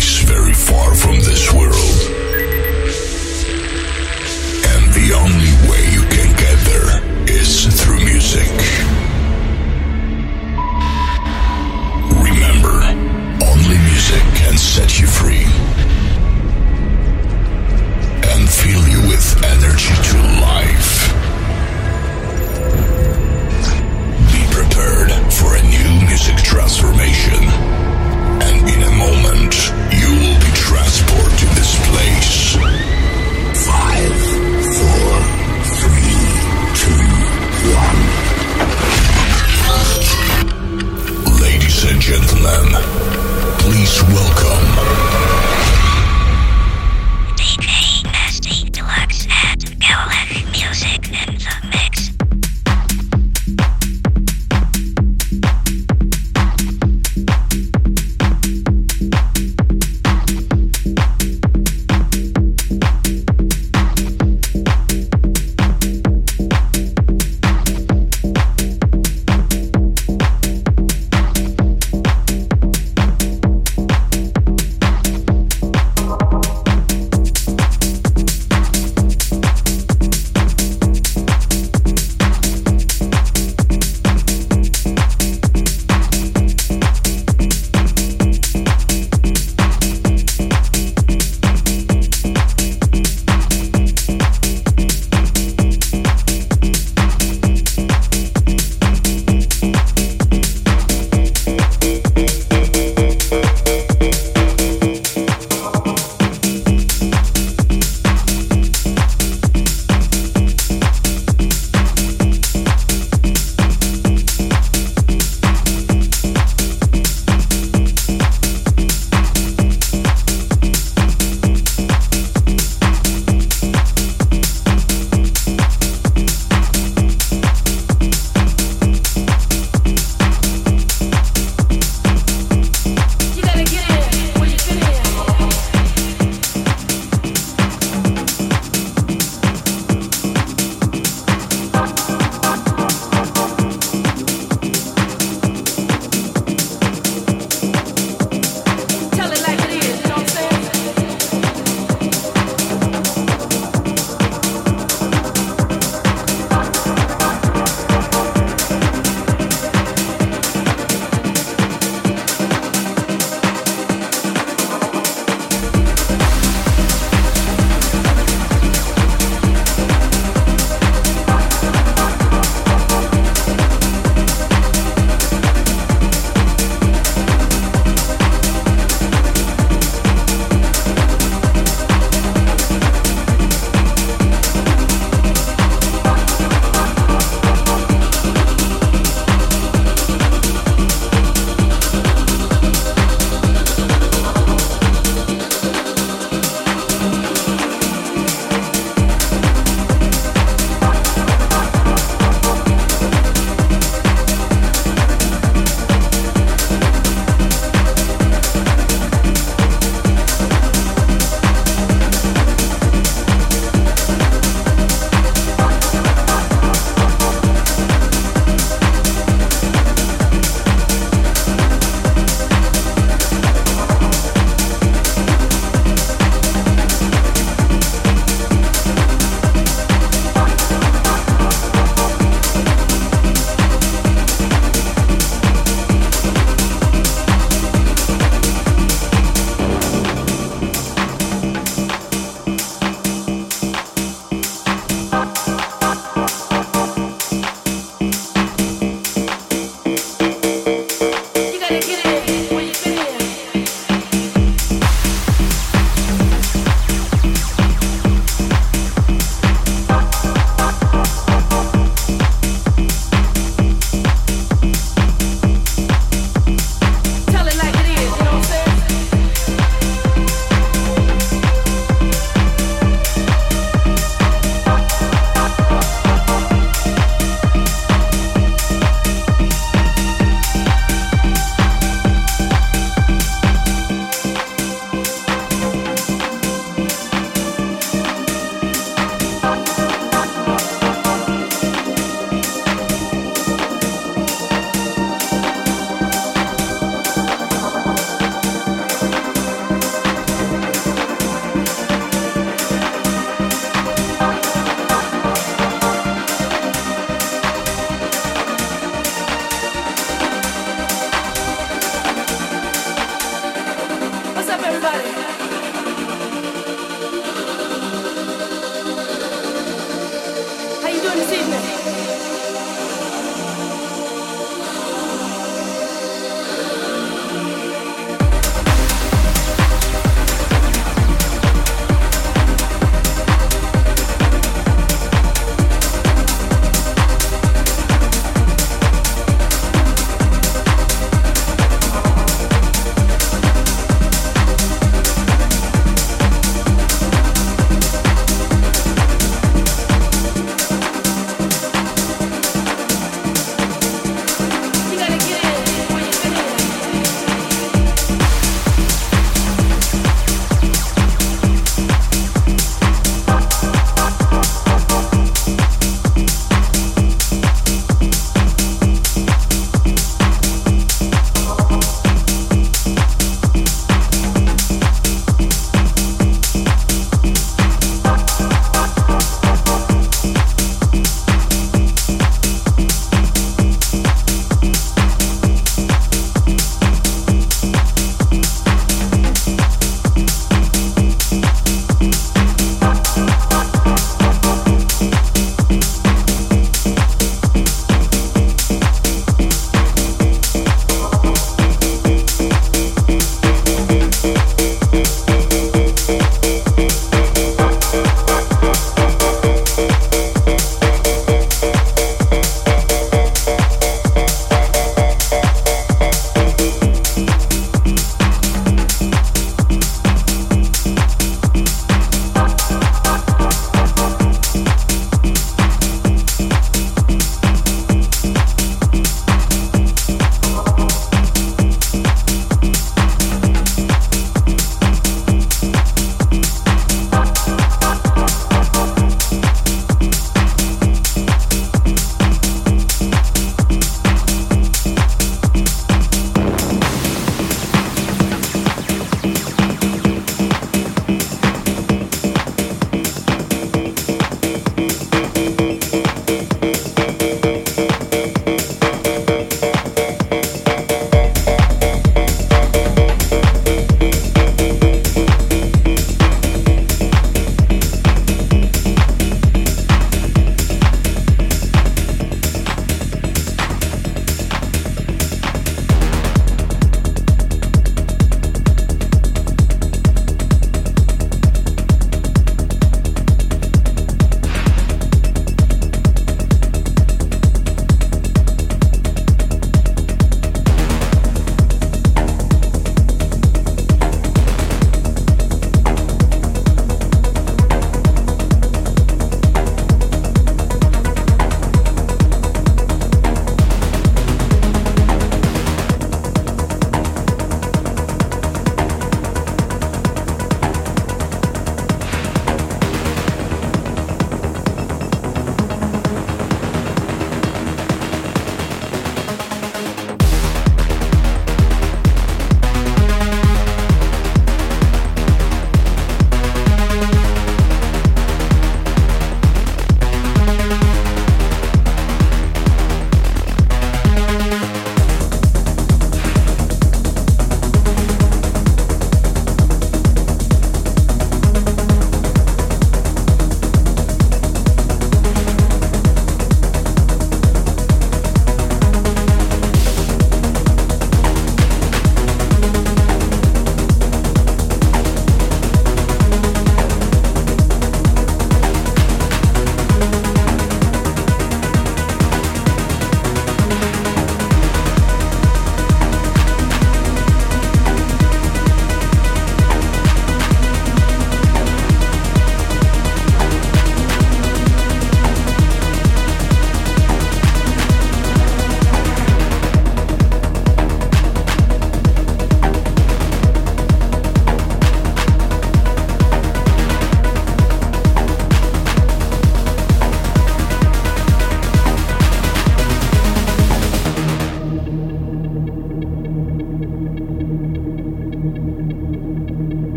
place very far from this world. And the only way you can get there is through music. Remember, only music can set you free